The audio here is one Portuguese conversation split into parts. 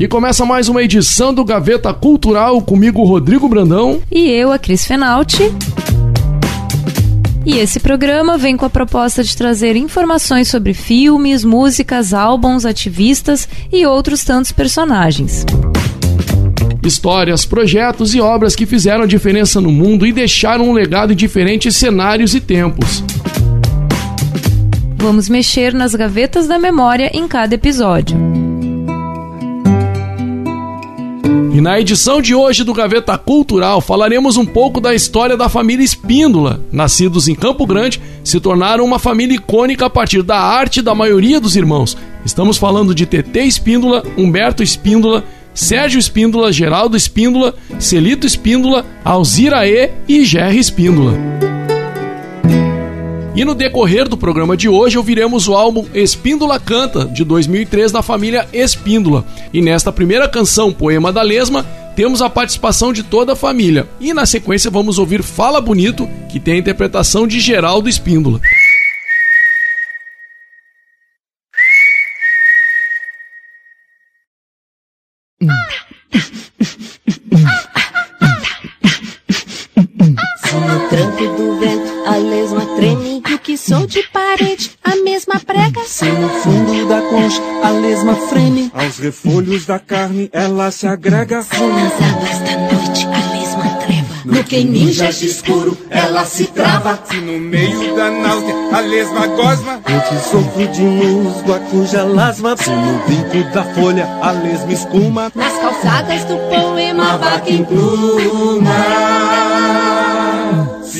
E começa mais uma edição do Gaveta Cultural comigo, Rodrigo Brandão. E eu, a Cris Fenalti. E esse programa vem com a proposta de trazer informações sobre filmes, músicas, álbuns, ativistas e outros tantos personagens. Histórias, projetos e obras que fizeram diferença no mundo e deixaram um legado em diferentes cenários e tempos. Vamos mexer nas gavetas da memória em cada episódio. E na edição de hoje do Gaveta Cultural falaremos um pouco da história da família Espíndola. Nascidos em Campo Grande, se tornaram uma família icônica a partir da arte da maioria dos irmãos. Estamos falando de TT Espíndola, Humberto Espíndola, Sérgio Espíndola, Geraldo Espíndola, Celito Espíndola, Alzira E e Gerry Espíndola. E no decorrer do programa de hoje ouviremos o álbum Espíndola Canta, de 2003, da família Espíndola. E nesta primeira canção, Poema da Lesma, temos a participação de toda a família. E na sequência vamos ouvir Fala Bonito, que tem a interpretação de Geraldo Espíndola. Sou de parede, a mesma prega. Se no fundo da concha a lesma freme, aos refolhos da carne ela se agrega. Se nas águas da noite a lesma treva. No que ninja de escuro ela se trava. Se no meio da náusea a lesma gosma, eu te sofro de musgo, a cuja lasma. Se no vinco da folha a lesma escuma, Nas calçadas do poema, a vaca em pluma.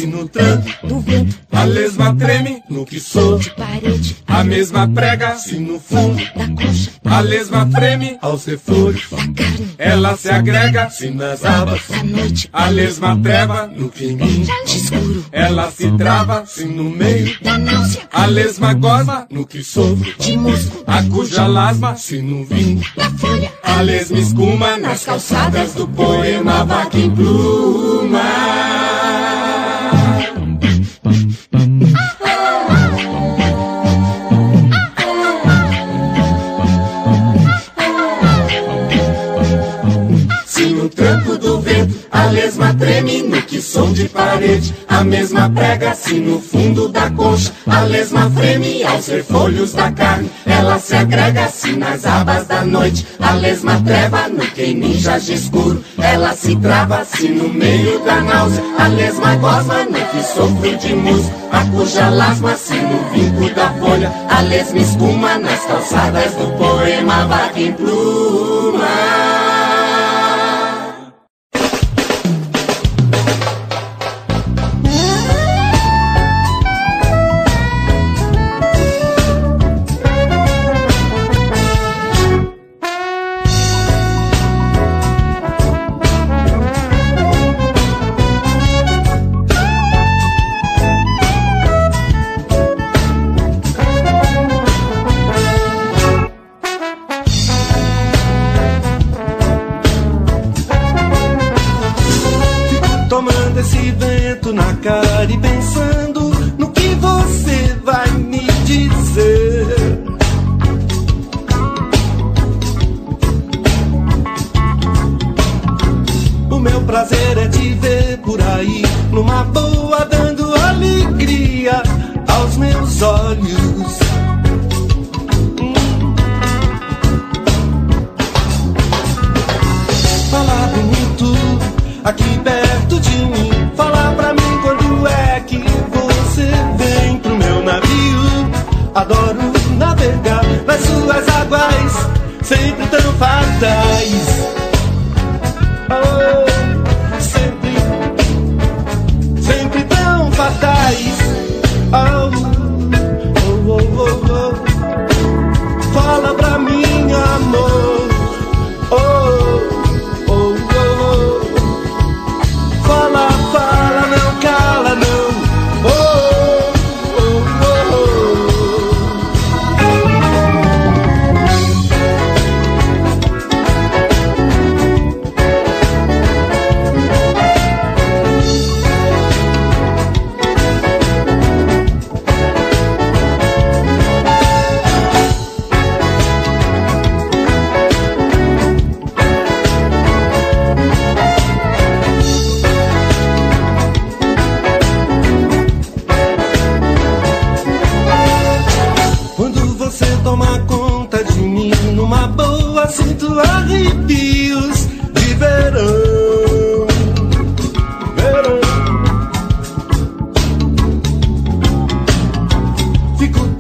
Se no tranco Do vento, a lesma treme, no que sou de parede, a mesma prega. Se no fundo da concha, a lesma freme, aos refolhos da carne. ela se agrega. Se nas abas Da noite, a lesma treva, no de escuro, ela se trava. Se no meio da náusea, A lesma gosma no que sofro, de musgo, a cuja lasma se no vinho. da folha. A lesma escuma nas calçadas do poema vaca em pluma. Lesma treme no que som de parede, a mesma prega se no fundo da concha. A lesma freme aos refolhos da carne, ela se agrega se nas abas da noite. A lesma treva no que ninja de escuro, ela se trava se no meio da náusea. A lesma gosma no que sofro de musgo, a cuja lasma se no vinco da folha, a lesma escuma nas calçadas do poema vaca em pluma.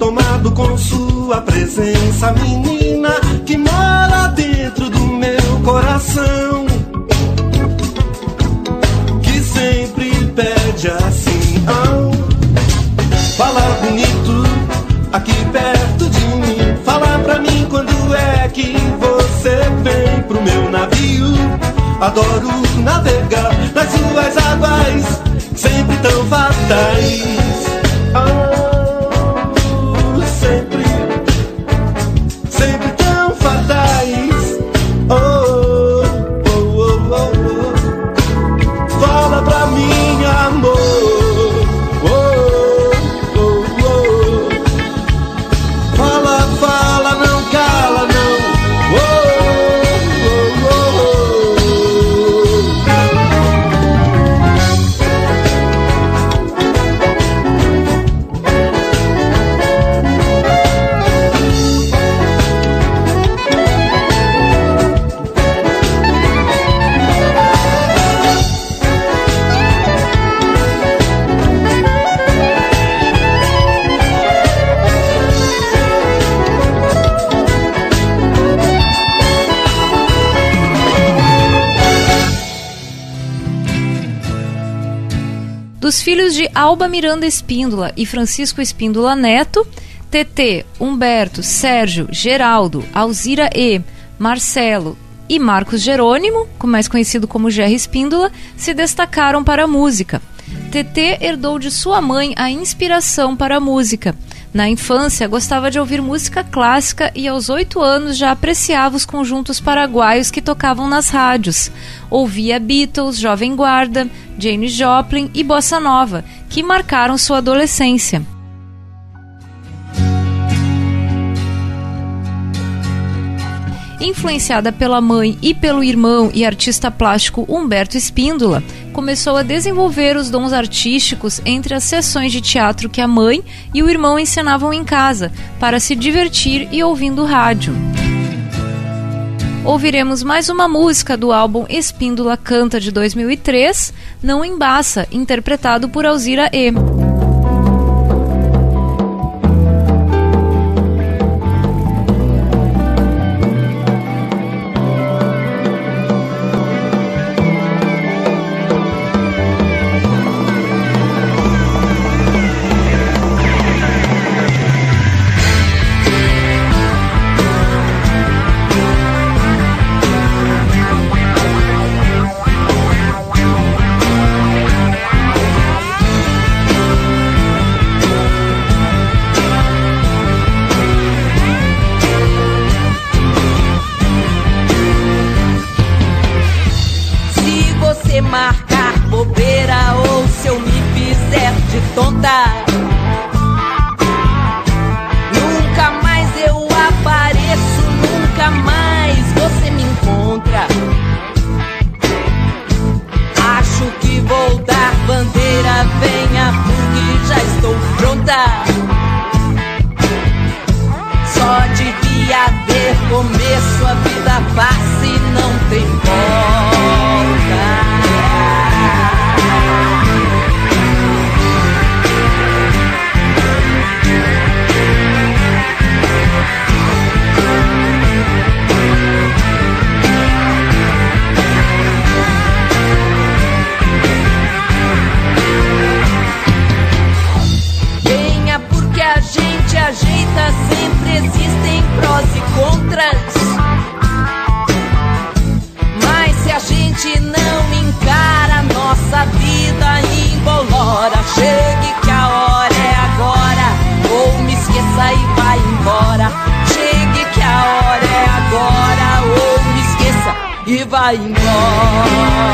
Tomado com sua presença, menina, que mora dentro do meu coração. Que sempre pede assim, ah, fala bonito aqui perto de mim. Fala pra mim quando é que você vem pro meu navio. Adoro navegar nas suas águas, sempre tão fatais. Alba Miranda Espíndola e Francisco Espíndola Neto, TT, Humberto, Sérgio, Geraldo, Alzira E, Marcelo e Marcos Jerônimo, mais conhecido como Gerry Espíndola, se destacaram para a música. TT herdou de sua mãe a inspiração para a música. Na infância, gostava de ouvir música clássica e aos oito anos já apreciava os conjuntos paraguaios que tocavam nas rádios. Ouvia Beatles, Jovem Guarda, James Joplin e Bossa Nova, que marcaram sua adolescência. Influenciada pela mãe e pelo irmão e artista plástico Humberto Espíndola, começou a desenvolver os dons artísticos entre as sessões de teatro que a mãe e o irmão ensinavam em casa, para se divertir e ouvindo rádio. Ouviremos mais uma música do álbum Espíndola Canta de 2003, Não Embaça, interpretado por Alzira E. a gente ajeita, sempre existem prós e contras. Mas se a gente não encara, nossa vida embolora. Chegue que a hora é agora, ou me esqueça e vai embora. Chegue que a hora é agora, ou me esqueça e vai embora.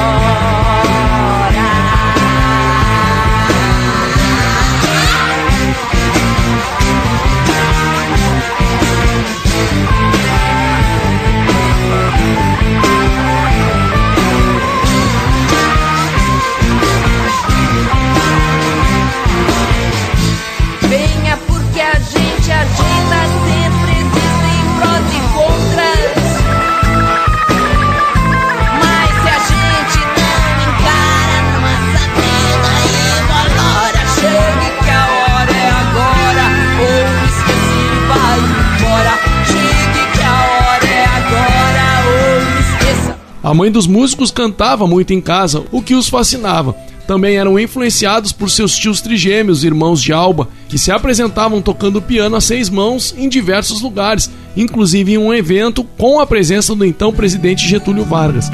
A mãe dos músicos cantava muito em casa, o que os fascinava. Também eram influenciados por seus tios trigêmeos, irmãos de Alba, que se apresentavam tocando piano a seis mãos em diversos lugares, inclusive em um evento com a presença do então presidente Getúlio Vargas.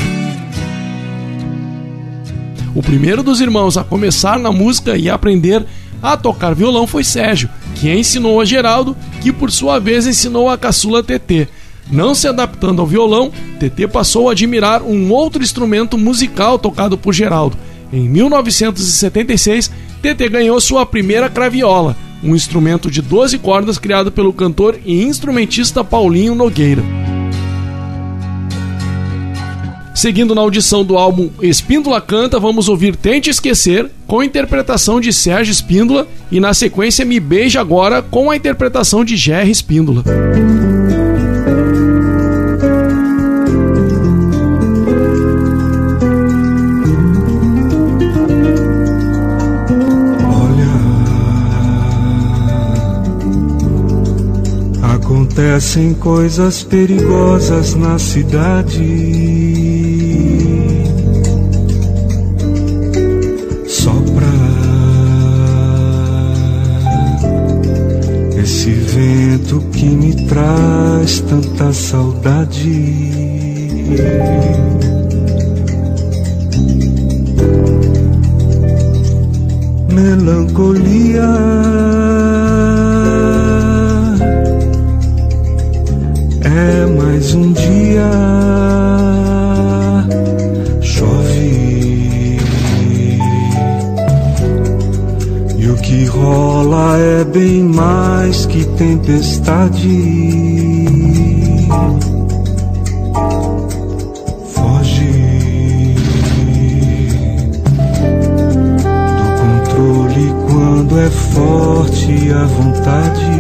O primeiro dos irmãos a começar na música e aprender a tocar violão foi Sérgio, que ensinou a Geraldo, que por sua vez ensinou a caçula TT. Não se adaptando ao violão, TT passou a admirar um outro instrumento musical tocado por Geraldo. Em 1976, TT ganhou sua primeira craviola, um instrumento de 12 cordas criado pelo cantor e instrumentista Paulinho Nogueira. Seguindo na audição do álbum Espíndola Canta, vamos ouvir Tente Esquecer, com a interpretação de Sérgio Espíndola, e na sequência Me Beija Agora, com a interpretação de Jerry Espíndola. Acontecem coisas perigosas na cidade. Sopra esse vento que me traz tanta saudade. Melancolia É mais um dia, chove. E o que rola é bem mais que tempestade. Foge do controle quando é forte a vontade.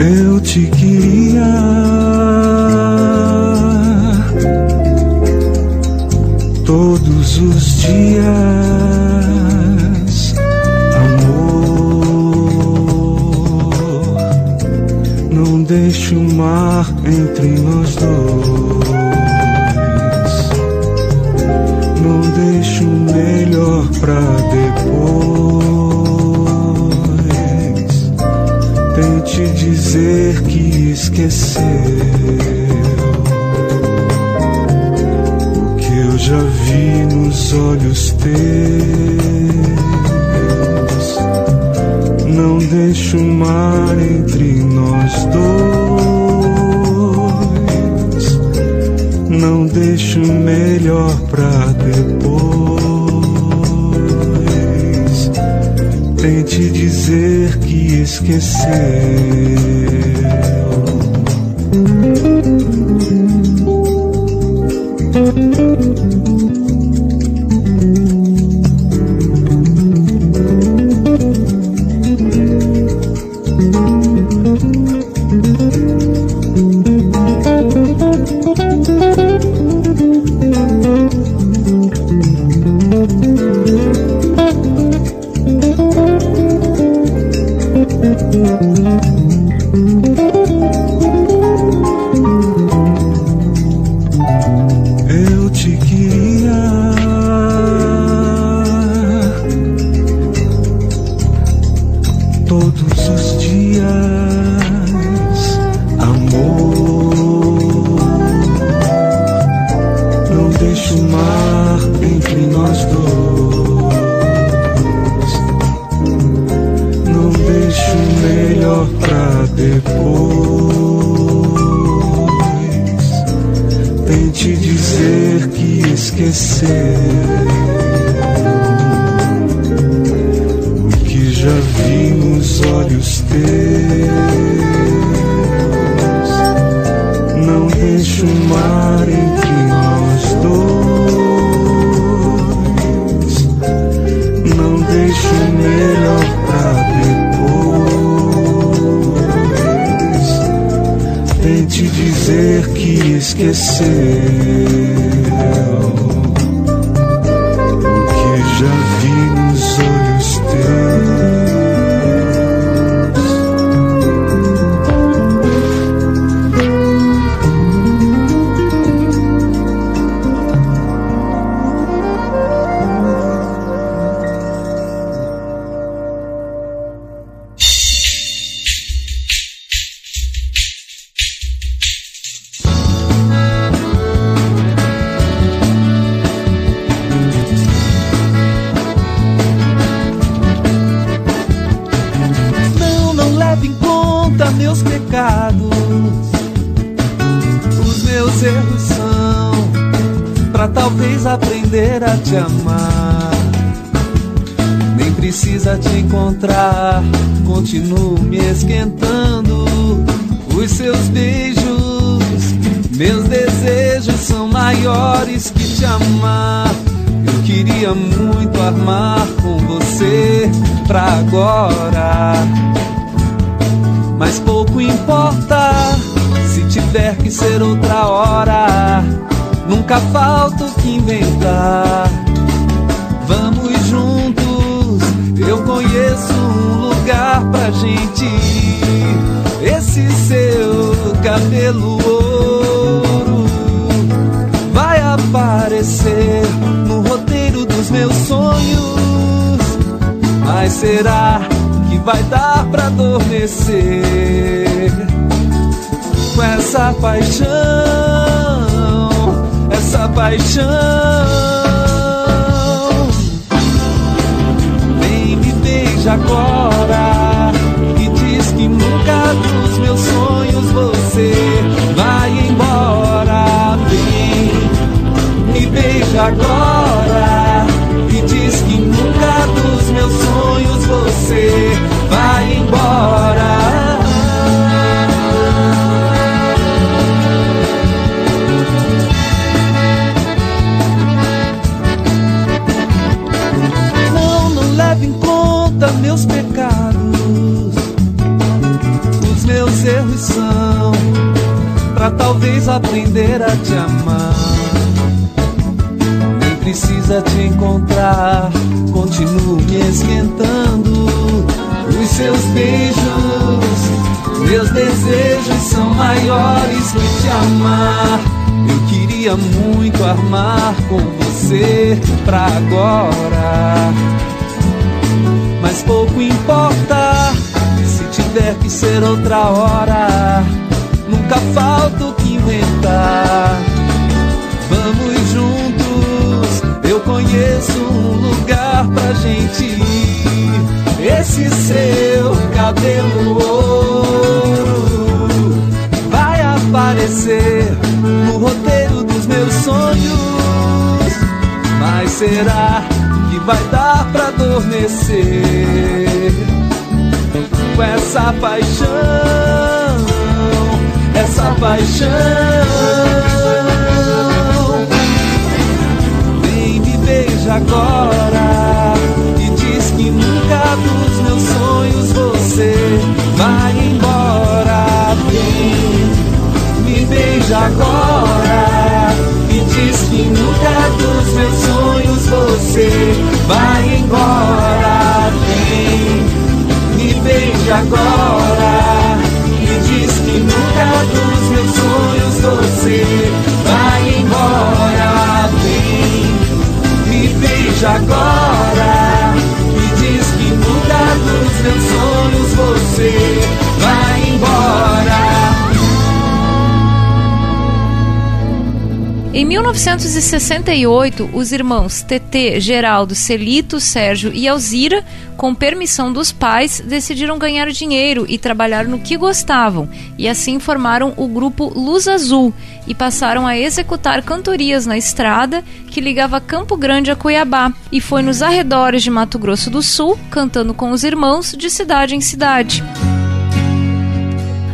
Eu te queria todos os dias, amor. Não deixe o mar entre nós dois. Não deixe o melhor pra depois. Tente dizer que esqueceu o que eu já vi nos olhos teus. Não deixe o mar entre nós dois. Não deixe o melhor pra depois. Tente dizer que me te encontrar, continuo me esquentando. Os seus beijos, meus desejos são maiores que te amar. Eu queria muito armar com você pra agora. Mas pouco importa se tiver que ser outra hora. Nunca falta o que inventar. Gente ir. Esse seu cabelo ouro vai aparecer no roteiro dos meus sonhos. Mas será que vai dar pra adormecer com essa paixão? Essa paixão. Vem me beija agora você vai embora. Vem me beija agora e diz que nunca dos meus sonhos você vai embora. Vem me beija agora e diz que nunca dos meus sonhos você vai embora. Vem me beija agora Em 1968, os irmãos TT, Geraldo, Celito, Sérgio e Alzira, com permissão dos pais, decidiram ganhar dinheiro e trabalhar no que gostavam, e assim formaram o grupo Luz Azul e passaram a executar cantorias na estrada que ligava Campo Grande a Cuiabá, e foi nos arredores de Mato Grosso do Sul, cantando com os irmãos de cidade em cidade.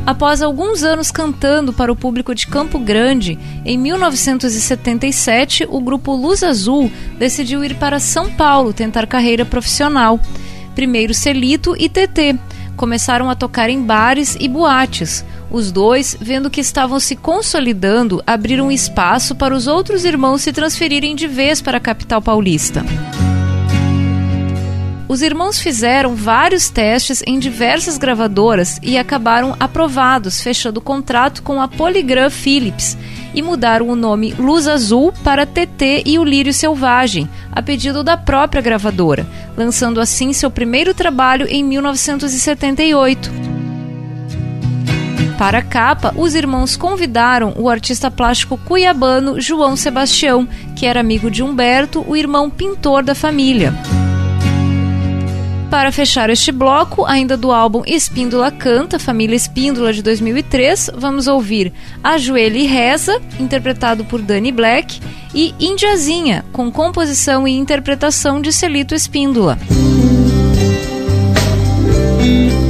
Após alguns anos cantando para o público de Campo Grande, em 1977 o grupo Luz Azul decidiu ir para São Paulo tentar carreira profissional. Primeiro Celito e TT começaram a tocar em bares e boates. Os dois, vendo que estavam se consolidando, abriram espaço para os outros irmãos se transferirem de vez para a capital paulista. Os irmãos fizeram vários testes em diversas gravadoras e acabaram aprovados, fechando contrato com a Polygram Philips e mudaram o nome Luz Azul para TT e o Lírio Selvagem, a pedido da própria gravadora, lançando assim seu primeiro trabalho em 1978. Para a capa, os irmãos convidaram o artista plástico cuiabano João Sebastião, que era amigo de Humberto, o irmão pintor da família. Para fechar este bloco, ainda do álbum Espíndola Canta, Família Espíndola de 2003, vamos ouvir Ajoelho e Reza, interpretado por Dani Black, e Indiazinha, com composição e interpretação de Celito Espíndola. Música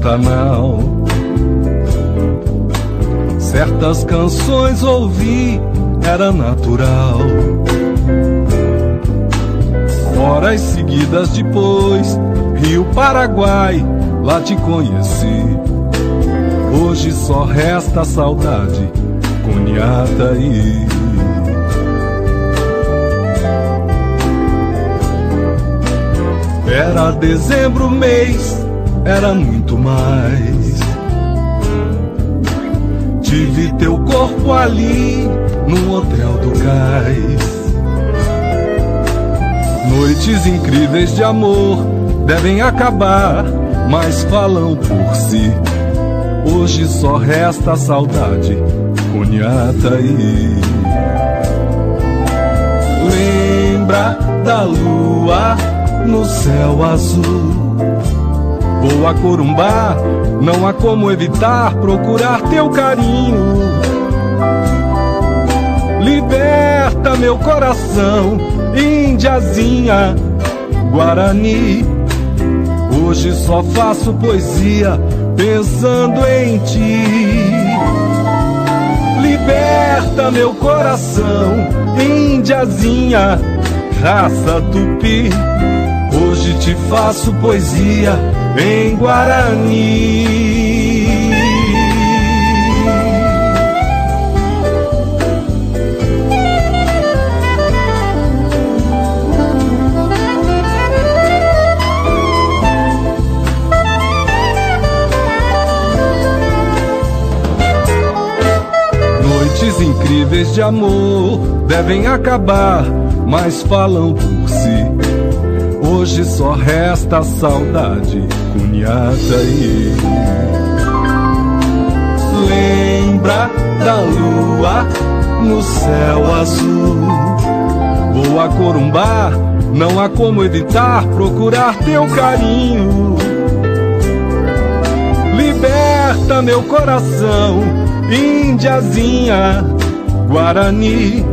Pantanal. Certas canções ouvi, era natural. Horas seguidas depois, Rio Paraguai, lá te conheci. Hoje só resta saudade, cunhada e. Era dezembro mês era muito mais. Tive teu corpo ali no hotel do cais. Noites incríveis de amor devem acabar, mas falam por si. Hoje só resta saudade, cunhata e lembra da lua no céu azul Vou a Corumbá, não há como evitar procurar teu carinho. Liberta meu coração, Índiazinha, Guarani. Hoje só faço poesia pensando em ti. Liberta meu coração, Índiazinha, raça tupi. Hoje te faço poesia em Guarani. Noites incríveis de amor devem acabar, mas falam por si. Hoje só resta saudade, cunhada e Lembra da lua no céu azul. Vou a Corumbá, não há como evitar procurar teu carinho. Liberta meu coração, Índiazinha, Guarani.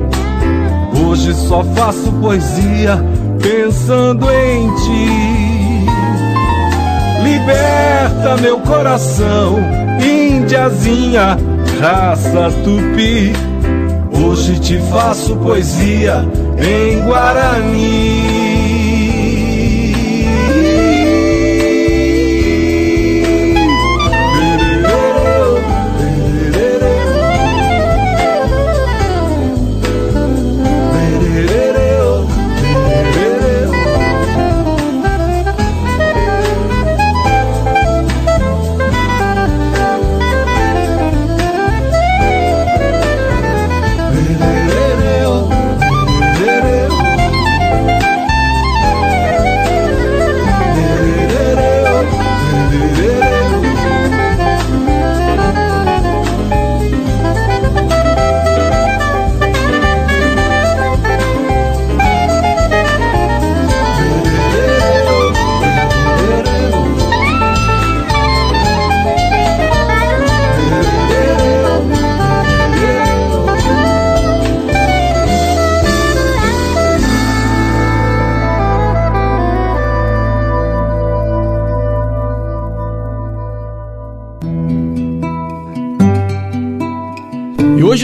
Hoje só faço poesia pensando em ti. Liberta meu coração, Índiazinha, raça tupi. Hoje te faço poesia em Guarani.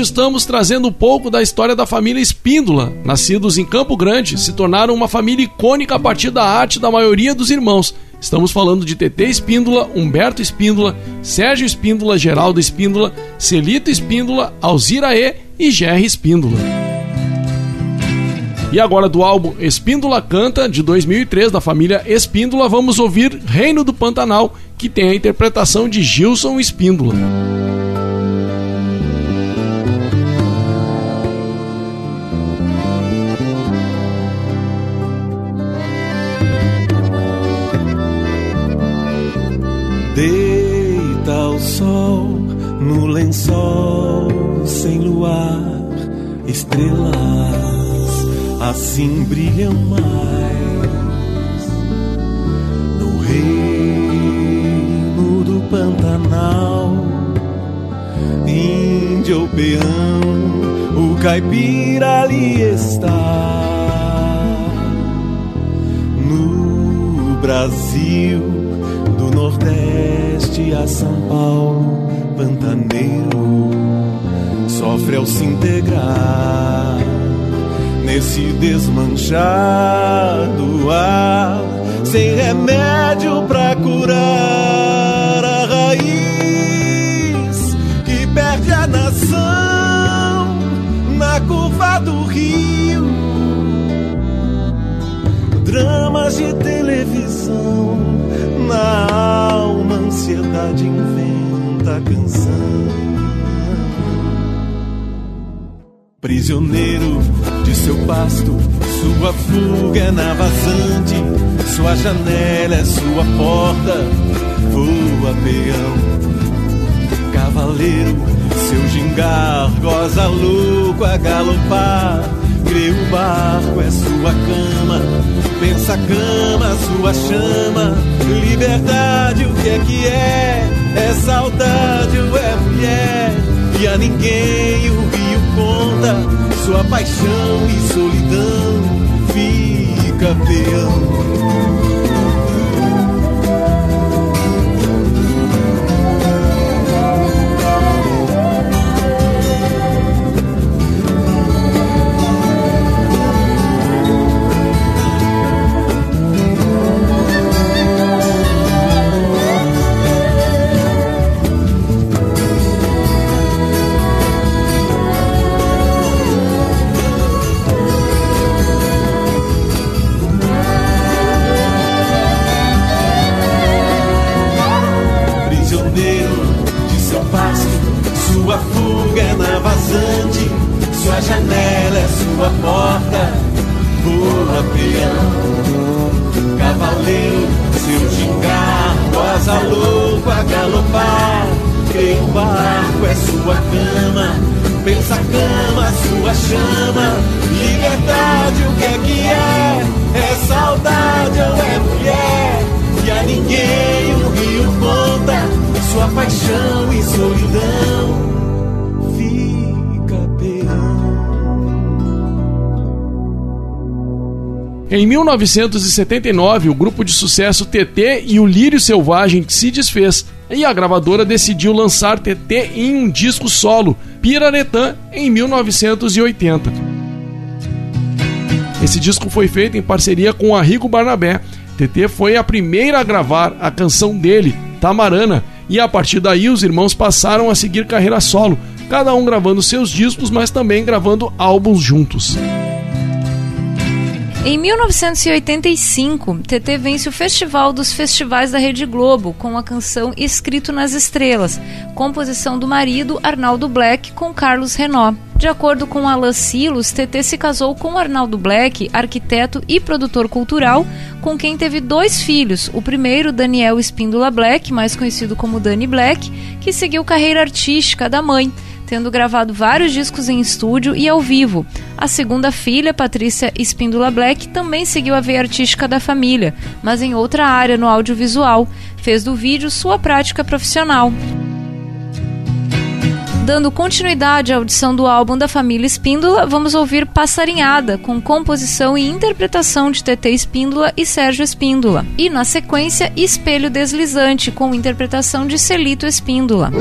Estamos trazendo um pouco da história da família Espíndola. Nascidos em Campo Grande, se tornaram uma família icônica a partir da arte da maioria dos irmãos. Estamos falando de TT Espíndola, Humberto Espíndola, Sérgio Espíndola, Geraldo Espíndola, Celito Espíndola, Alzira E e Gerry Espíndola. E agora do álbum Espíndola Canta, de 2003, da família Espíndola, vamos ouvir Reino do Pantanal, que tem a interpretação de Gilson Espíndola. No lençol sem luar, estrelas assim brilham mais. No reino do Pantanal, índio peão, o caipira ali está. No Brasil do Nordeste a São Paulo, pantaneiro, sofre ao se integrar nesse desmanchar do ar, sem remédio pra curar a raiz que perde a nação na curva do rio. Dramas de televisão na alma, ansiedade inventa canção. Prisioneiro de seu pasto, sua fuga é na vazante, sua janela é sua porta, voa peão. Cavaleiro, seu gingar goza louco a galopar. Crê o barco é sua cama, pensa a cama, sua chama. Liberdade, o que é que é? É saudade ou é mulher? E a ninguém o rio conta sua paixão e solidão. Fica peão. 1979, o grupo de sucesso TT e o Lírio Selvagem se desfez e a gravadora decidiu lançar TT em um disco solo, Piraretã, em 1980. Esse disco foi feito em parceria com Arrigo Barnabé. TT foi a primeira a gravar a canção dele, Tamarana, e a partir daí os irmãos passaram a seguir carreira solo, cada um gravando seus discos, mas também gravando álbuns juntos. Em 1985, TT vence o Festival dos Festivais da Rede Globo com a canção Escrito nas Estrelas, composição do marido Arnaldo Black com Carlos Renó. De acordo com Alan Silos, TT se casou com Arnaldo Black, arquiteto e produtor cultural, com quem teve dois filhos. O primeiro, Daniel Espíndola Black, mais conhecido como Danny Black, que seguiu carreira artística da mãe tendo gravado vários discos em estúdio e ao vivo. A segunda filha, Patrícia Espíndola Black, também seguiu a veia artística da família, mas em outra área no audiovisual. Fez do vídeo sua prática profissional. Dando continuidade à audição do álbum da família Espíndola, vamos ouvir Passarinhada, com composição e interpretação de TT Espíndola e Sérgio Espíndola. E, na sequência, Espelho Deslizante, com interpretação de Celito Espíndola.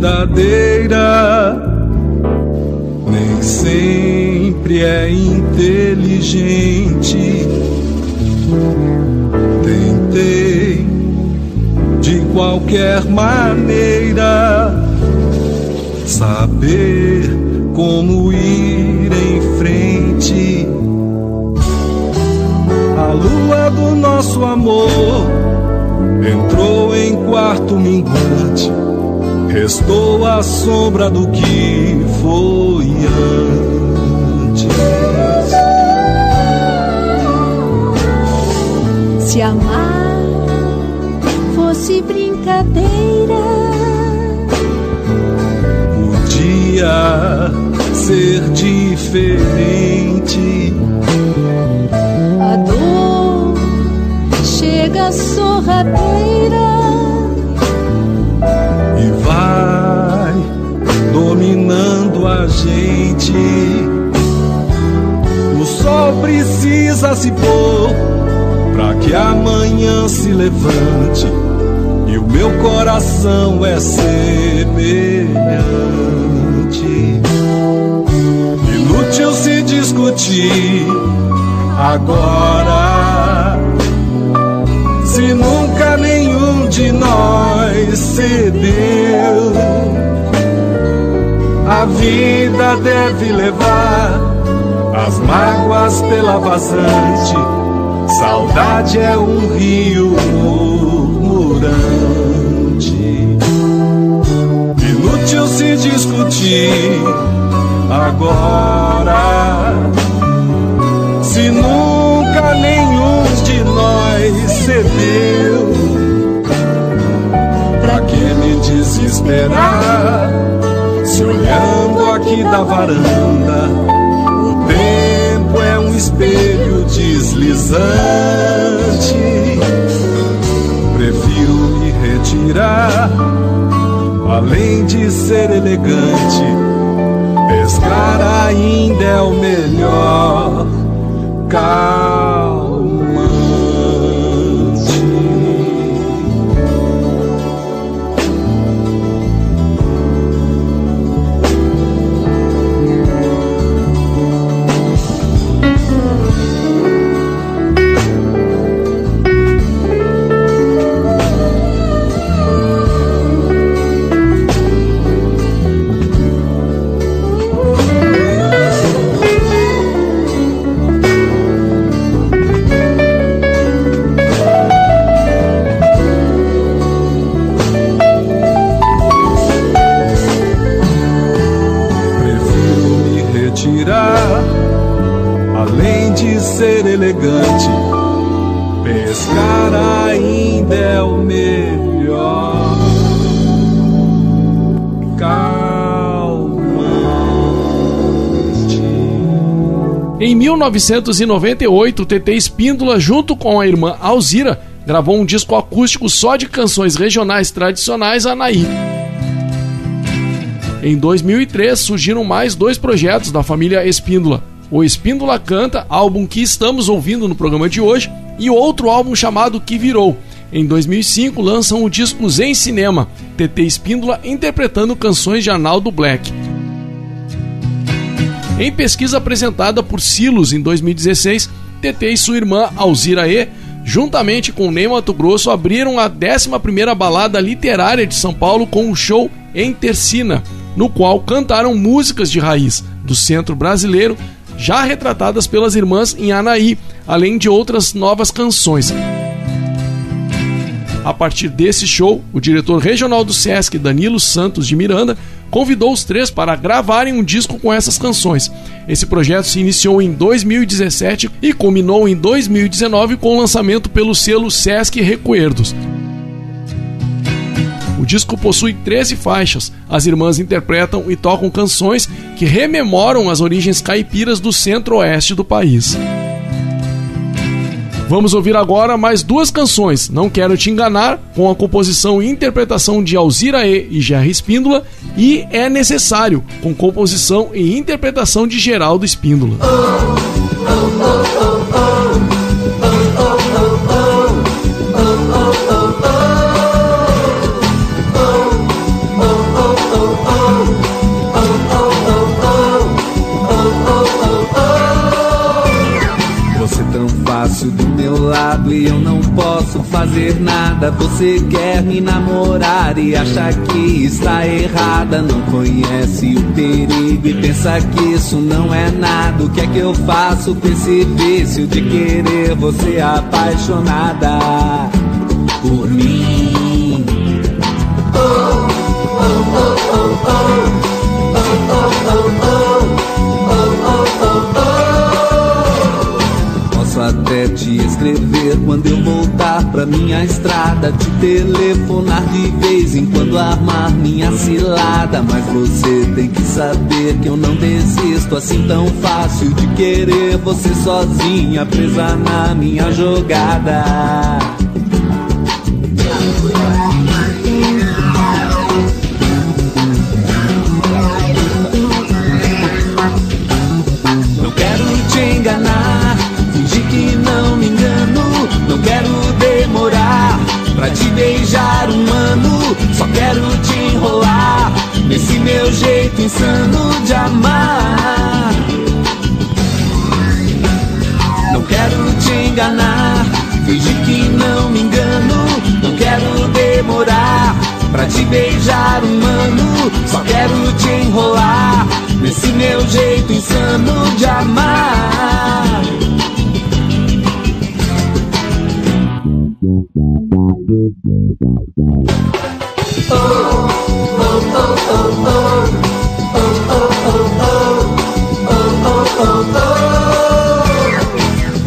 Quando discutir agora. Se nunca nenhum de nós cedeu, a vida deve levar as mágoas pela vazante. Saudade é um rio murmurante. Inútil se discutir agora. Nunca nenhum de nós cedeu, pra que me desesperar? Se olhando aqui da varanda, o tempo é um espelho deslizante. Prefiro me retirar, além de ser elegante. Pescar ainda é o melhor calmante. Ser elegante. Pescar ainda é o melhor. Calmante. Em 1998, TT Espíndola, junto com a irmã Alzira, gravou um disco acústico só de canções regionais tradicionais Anaí. Em 2003 surgiram mais dois projetos da família Espíndola. O Espíndola Canta, álbum que estamos ouvindo no programa de hoje, e outro álbum chamado Que Virou, Em 2005, lançam o disco Zen Cinema, TT Espíndola interpretando canções de Arnaldo Black. Em pesquisa apresentada por Silos em 2016, TT e sua irmã Alzira E, juntamente com Ney Mato Grosso, abriram a 11ª balada literária de São Paulo com o show Em Tercina, no qual cantaram músicas de raiz do centro brasileiro, já retratadas pelas irmãs em Anaí, além de outras novas canções. A partir desse show, o diretor regional do SESC, Danilo Santos de Miranda, convidou os três para gravarem um disco com essas canções. Esse projeto se iniciou em 2017 e culminou em 2019 com o lançamento pelo selo SESC Recuerdos. O disco possui 13 faixas. As irmãs interpretam e tocam canções que rememoram as origens caipiras do centro-oeste do país. Vamos ouvir agora mais duas canções, Não Quero Te Enganar, com a composição e interpretação de Alzira E e Jerry Espíndola, e É Necessário, com composição e interpretação de Geraldo Espíndola. Você posso fazer nada. Você quer me namorar e acha que está errada. Não conhece o perigo e pensa que isso não é nada. O que é que eu faço com esse vício de querer você apaixonada por mim? Posso quando eu voltar pra minha estrada. Te telefonar de vez em quando armar minha cilada. Mas você tem que saber que eu não desisto assim tão fácil de querer você sozinha, presa na minha jogada. Pra te beijar um ano. Só quero te enrolar nesse meu jeito insano de amar. Não quero te enganar, fingir que não me engano. Não quero demorar pra te beijar um ano. Só quero te enrolar nesse meu jeito insano de amar.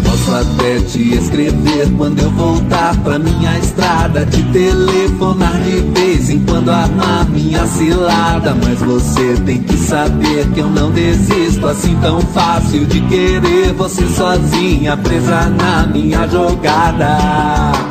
Posso até te escrever quando eu voltar pra minha estrada. Te telefonar de vez em quando armar minha cilada. Mas você tem que saber que eu não desisto assim tão fácil de querer você sozinha, presa na minha jogada.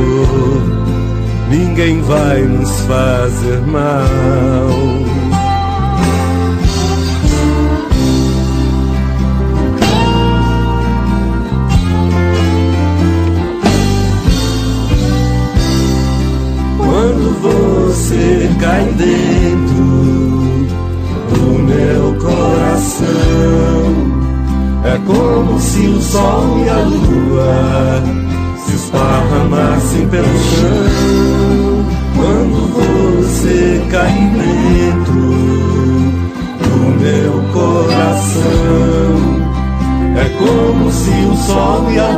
Pavor. Ninguém vai nos fazer mal. Quando você cai dentro do meu coração, é como se o sol e a lua pelo chão. Quando você cai dentro do meu coração, é como se o sol e a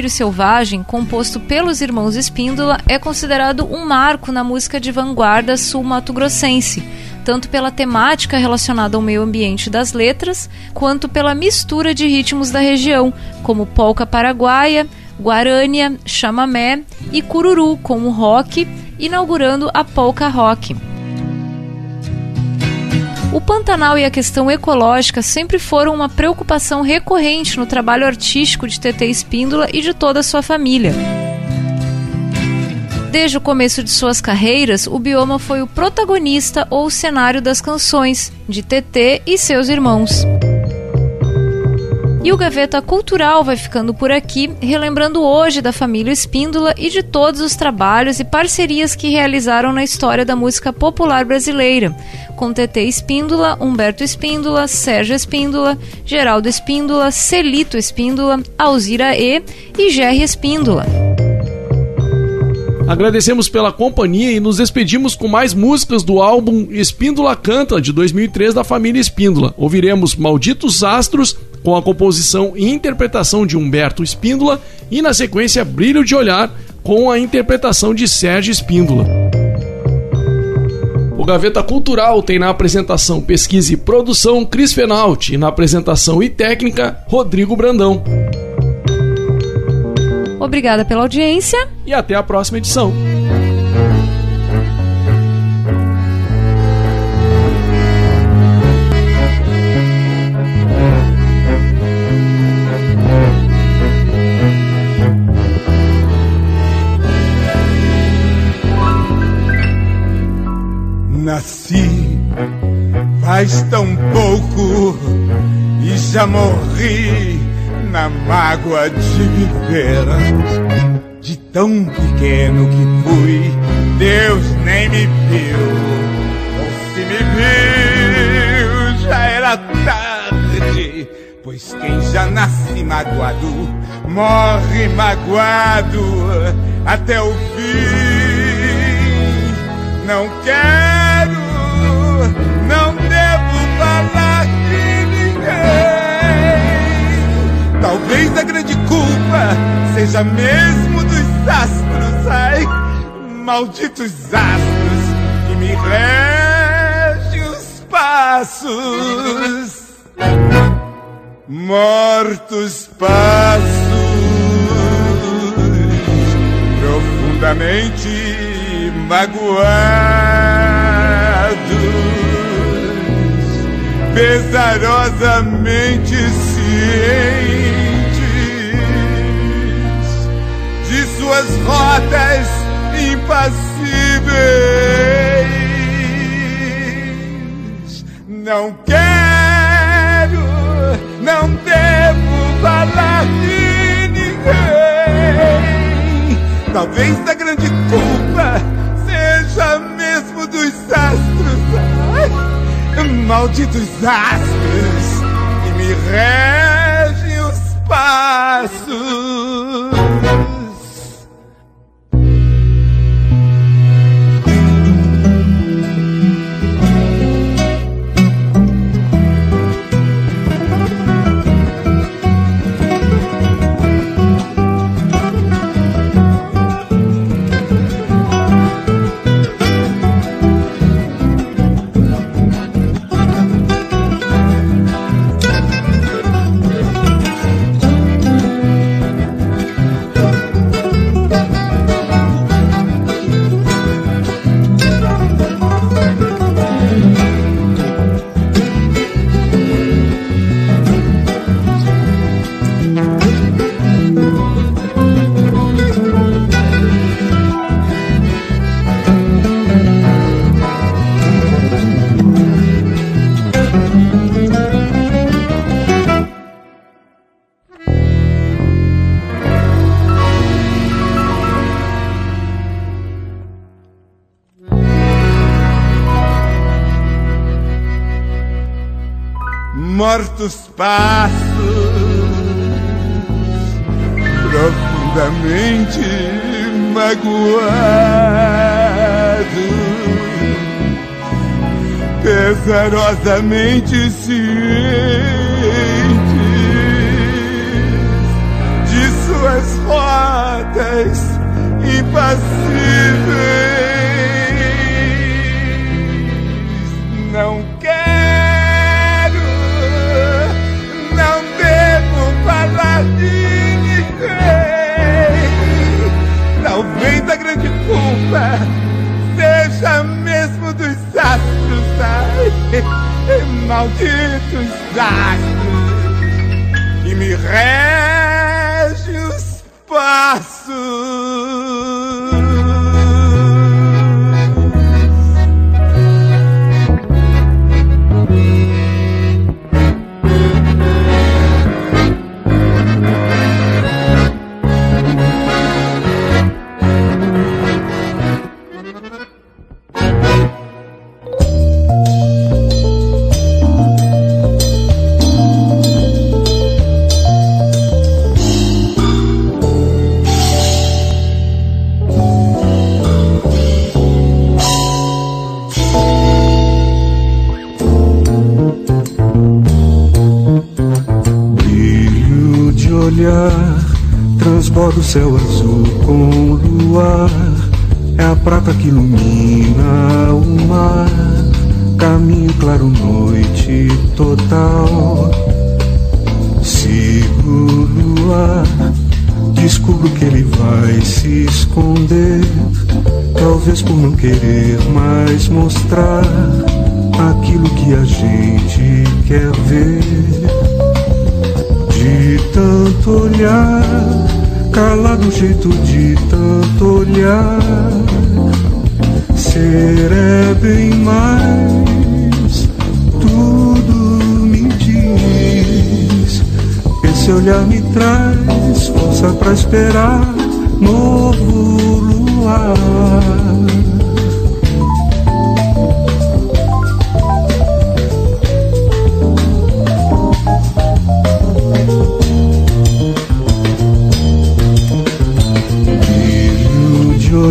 TT e o Lírio Selvagem, composto pelos irmãos Espíndola, é considerado um marco na música de vanguarda sul-mato-grossense, tanto pela temática relacionada ao meio ambiente das letras, quanto pela mistura de ritmos da região, como polca paraguaia, guarânia, chamamé e cururu, com o rock, inaugurando a polca rock. O Pantanal e a questão ecológica sempre foram uma preocupação recorrente no trabalho artístico de TT Espíndola e de toda a sua família. Desde o começo de suas carreiras, o bioma foi o protagonista ou cenário das canções de TT e seus irmãos. E o Gaveta Cultural vai ficando por aqui, relembrando hoje da família Espíndola e de todos os trabalhos e parcerias que realizaram na história da música popular brasileira, com TT Espíndola, Humberto Espíndola, Sérgio Espíndola, Geraldo Espíndola, Celito Espíndola, Alzira E e Gerry Espíndola. Agradecemos pela companhia e nos despedimos com mais músicas do álbum Espíndola Canta, de 2003, da família Espíndola. Ouviremos Malditos Astros, com a composição e interpretação de Humberto Espíndola, e na sequência Brilho de Olhar, com a interpretação de Sérgio Espíndola. O Gaveta Cultural tem na apresentação Pesquisa e Produção Cris Fenalti e na apresentação e técnica Rodrigo Brandão. Obrigada pela audiência. E até a próxima edição. Nasci faz tão pouco e já morri na mágoa de viver. De tão pequeno que fui, Deus nem me viu. Ou se me viu, já era tarde. Pois quem já nasce magoado, morre magoado até o fim. Não quero, Talvez a grande culpa seja mesmo dos astros, ai, malditos astros que me regem os passos. Mortos passos profundamente magoados, pesarosamente cientes suas rotas impassíveis. Não quero, não devo falar de ninguém. Talvez a grande culpa seja mesmo dos astros. Ai, malditos astros que me regem os passos. Mortos passos profundamente magoados, pesarosamente cientes de suas rotas impassíveis. Não de ninguém. Talvez a grande culpa seja mesmo dos astros, ai, malditos astros que me regem os passos. Céu azul com luar. É a prata que ilumina o mar. Caminho claro, noite total. Sigo o luar. Descubro que ele vai se esconder. Talvez por não querer mais mostrar aquilo que a gente quer ver. De tanto olhar, calado o jeito de tanto olhar. Ser é bem mais, tudo me diz. Esse olhar me traz força pra esperar novo luar.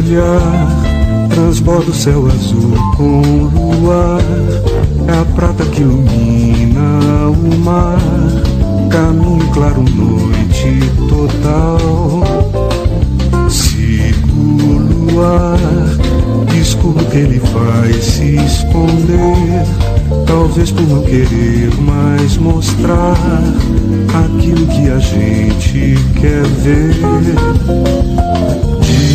Olhar, transborda o céu azul com luar. É a prata que ilumina o mar. Caminho claro, noite total. Sigo o luar, descubro que ele vai se esconder. Talvez por não querer mais mostrar aquilo que a gente quer ver.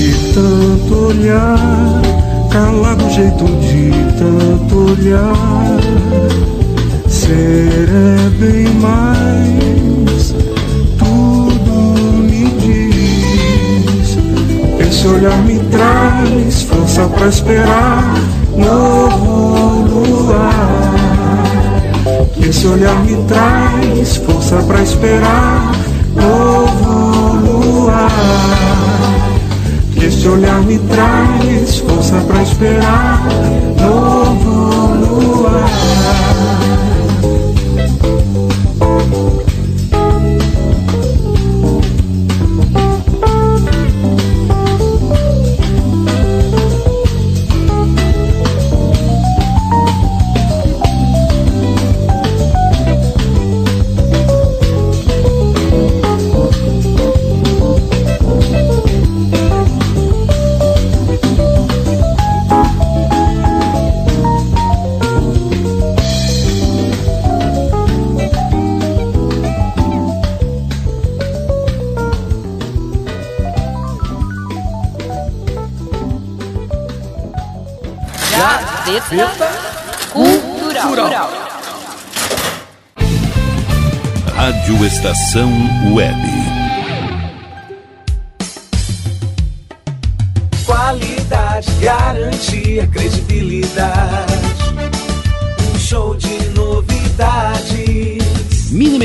De tanto olhar, calado o jeito de tanto olhar. Ser é bem mais, tudo me diz. Esse olhar me traz força pra esperar novo luar. Esse olhar me traz força pra esperar novo luar. Esse olhar me traz força pra esperar novo luar. Gazeta Cultural. Rádio Estação Web. Qualidade, garantia, credibilidade.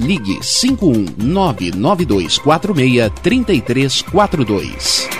ligue 51992463342.